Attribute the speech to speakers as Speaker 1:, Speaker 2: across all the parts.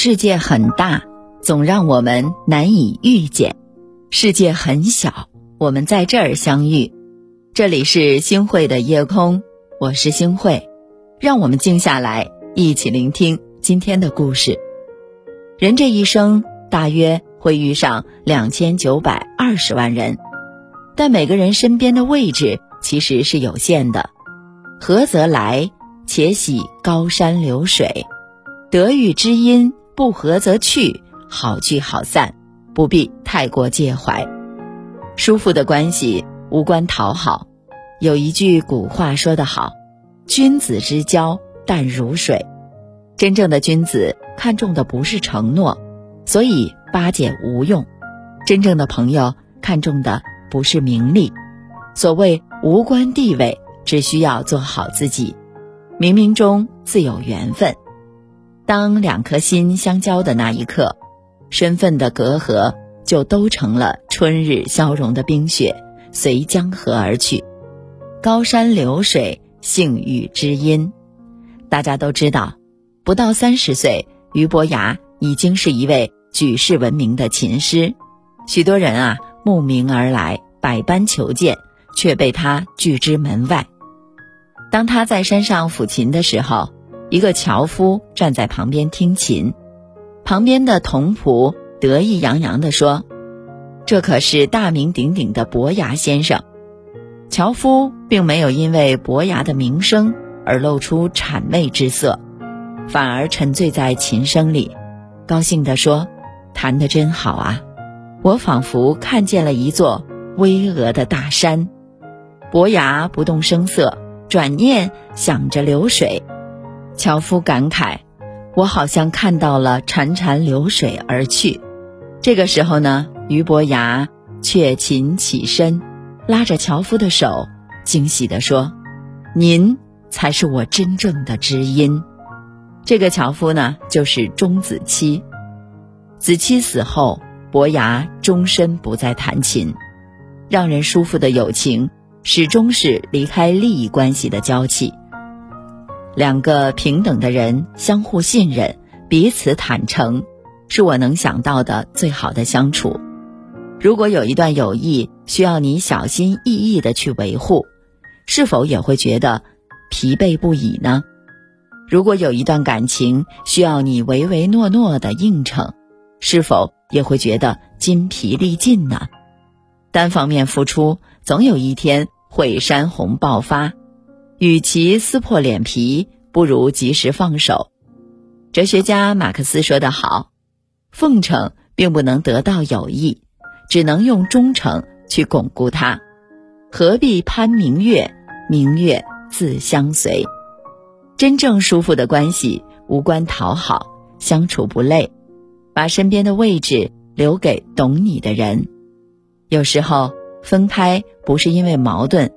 Speaker 1: 世界很大，总让我们难以遇见；世界很小，我们在这儿相遇。这里是星汇的夜空，我是星汇，让我们静下来，一起聆听今天的故事。人这一生大约会遇上两千九百二十万人，但每个人身边的位置其实是有限的。合则来，且喜高山流水；得遇知音。不合则去，好聚好散，不必太过介怀。舒服的关系无关讨好。有一句古话说得好：“君子之交淡如水。”真正的君子看重的不是承诺，所以巴结无用；真正的朋友看重的不是名利。所谓无关地位，只需要做好自己。冥冥中自有缘分。当两颗心相交的那一刻，身份的隔阂就都成了春日消融的冰雪，随江河而去。高山流水，幸遇知音。大家都知道，不到三十岁，俞伯牙已经是一位举世闻名的琴师，许多人啊慕名而来，百般求见，却被他拒之门外。当他在山上抚琴的时候。一个樵夫站在旁边听琴，旁边的童仆得意洋洋地说：“这可是大名鼎鼎的伯牙先生。”樵夫并没有因为伯牙的名声而露出谄媚之色，反而沉醉在琴声里，高兴地说：“弹得真好啊！我仿佛看见了一座巍峨的大山。”伯牙不动声色，转念想着流水。樵夫感慨：“我好像看到了潺潺流水而去。”这个时候呢，俞伯牙却琴起身，拉着樵夫的手，惊喜地说：“您才是我真正的知音。”这个樵夫呢，就是钟子期。子期死后，伯牙终身不再弹琴。让人舒服的友情，始终是离开利益关系的交契。两个平等的人相互信任，彼此坦诚，是我能想到的最好的相处。如果有一段友谊需要你小心翼翼的去维护，是否也会觉得疲惫不已呢？如果有一段感情需要你唯唯诺诺的应承，是否也会觉得筋疲力尽呢？单方面付出，总有一天会山洪爆发。与其撕破脸皮，不如及时放手。哲学家马克思说得好：“奉承并不能得到友谊，只能用忠诚去巩固它。何必攀明月？明月自相随。真正舒服的关系，无关讨好，相处不累。把身边的位置留给懂你的人。有时候分开不是因为矛盾，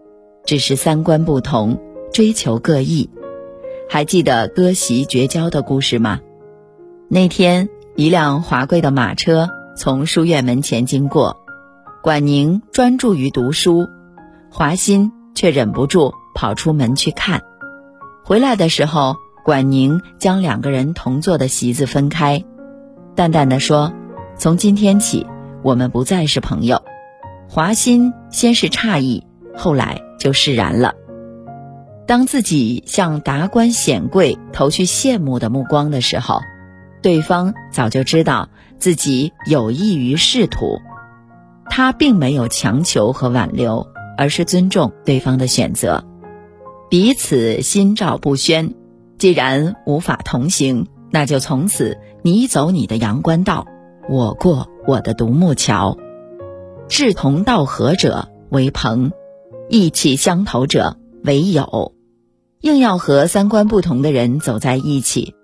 Speaker 1: 只是三观不同。”追求各异，还记得割席绝交的故事吗？那天，一辆华贵的马车从书院门前经过，管宁专注于读书，华歆却忍不住跑出门去看。回来的时候，管宁将两个人同坐的席子分开，淡淡的说：“从今天起，我们不再是朋友。”华歆先是诧异，后来就释然了。当自己向达官显贵投去羡慕的目光的时候，对方早就知道自己有益于仕途，他并没有强求和挽留，而是尊重对方的选择，彼此心照不宣。既然无法同行，那就从此你走你的阳关道，我过我的独木桥。志同道合者为朋，意气相投者。唯有硬要和三观不同的人走在一起，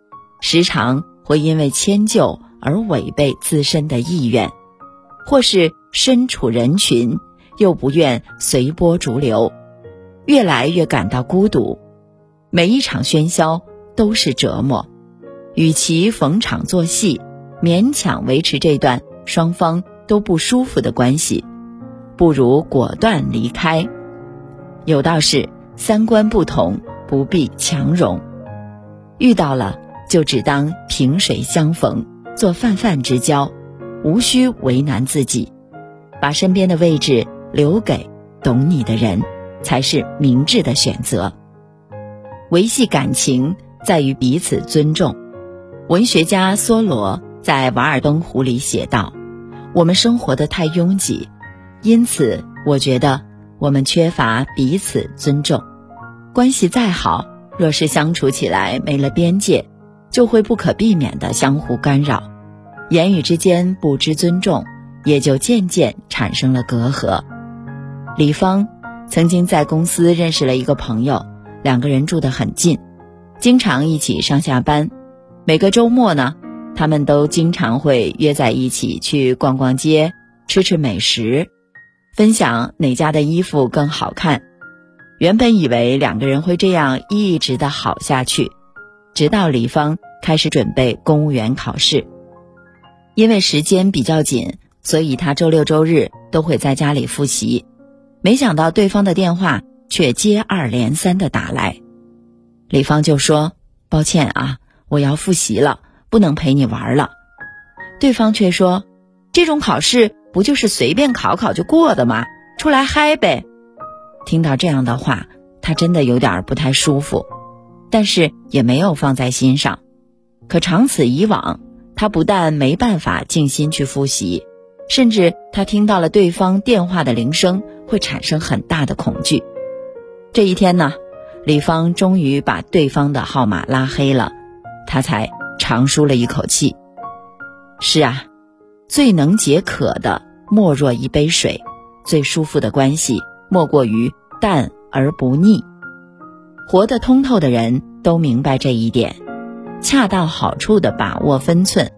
Speaker 1: 时常会因为迁就而违背自身的意愿，或是身处人群又不愿随波逐流，越来越感到孤独。每一场喧嚣都是折磨，与其逢场作戏，勉强维持这段双方都不舒服的关系，不如果断离开。有道是。三观不同，不必强融；遇到了就只当萍水相逢，做泛泛之交，无需为难自己，把身边的位置留给懂你的人，才是明智的选择。维系感情在于彼此尊重。文学家梭罗在《瓦尔登湖》里写道：“我们生活的太拥挤，因此我觉得我们缺乏彼此尊重。关系再好，若是相处起来没了边界。”就会不可避免的相互干扰，言语之间不知尊重，也就渐渐产生了隔阂。李芳曾经在公司认识了一个朋友，两个人住得很近，经常一起上下班。每个周末呢，他们都经常会约在一起去逛逛街，吃吃美食，分享哪家的衣服更好看。原本以为两个人会这样一直的好下去。直到李芳开始准备公务员考试，因为时间比较紧，所以他周六周日都会在家里复习。没想到对方的电话却接二连三的打来，李芳就说：“抱歉啊，我要复习了，不能陪你玩了。”对方却说：“这种考试不就是随便考考就过的吗？出来嗨呗！”听到这样的话，他真的有点不太舒服。但是也没有放在心上，可长此以往，他不但没办法静心去复习，甚至他听到了对方电话的铃声，会产生很大的恐惧。这一天呢，李芳终于把对方的号码拉黑了，他才长舒了一口气。是啊，最能解渴的莫若一杯水，最舒服的关系莫过于淡而不腻。活得通透的人都明白这一点，恰到好处的把握分寸，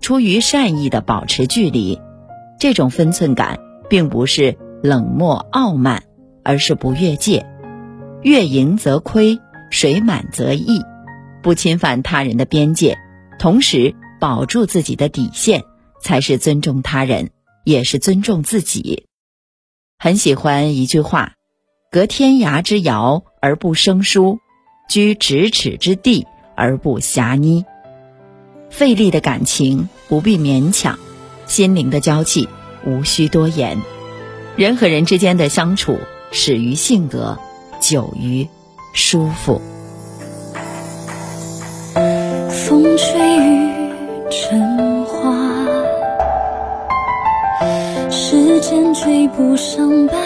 Speaker 1: 出于善意的保持距离。这种分寸感并不是冷漠傲慢，而是不越界。月盈则亏，水满则溢。不侵犯他人的边界，同时保住自己的底线，才是尊重他人，也是尊重自己。很喜欢一句话。隔天涯之遥而不生疏，居咫尺之地而不狭昵。费力的感情不必勉强，心灵的交际无需多言。人和人之间的相处始于性格，久于舒服。
Speaker 2: 风吹不上班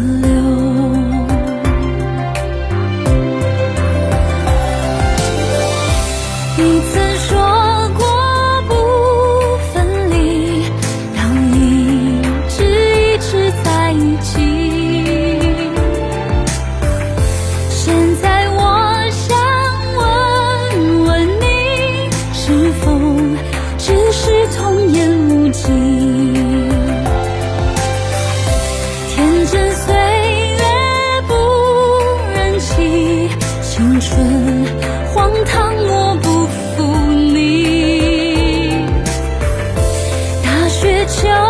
Speaker 2: believe. 求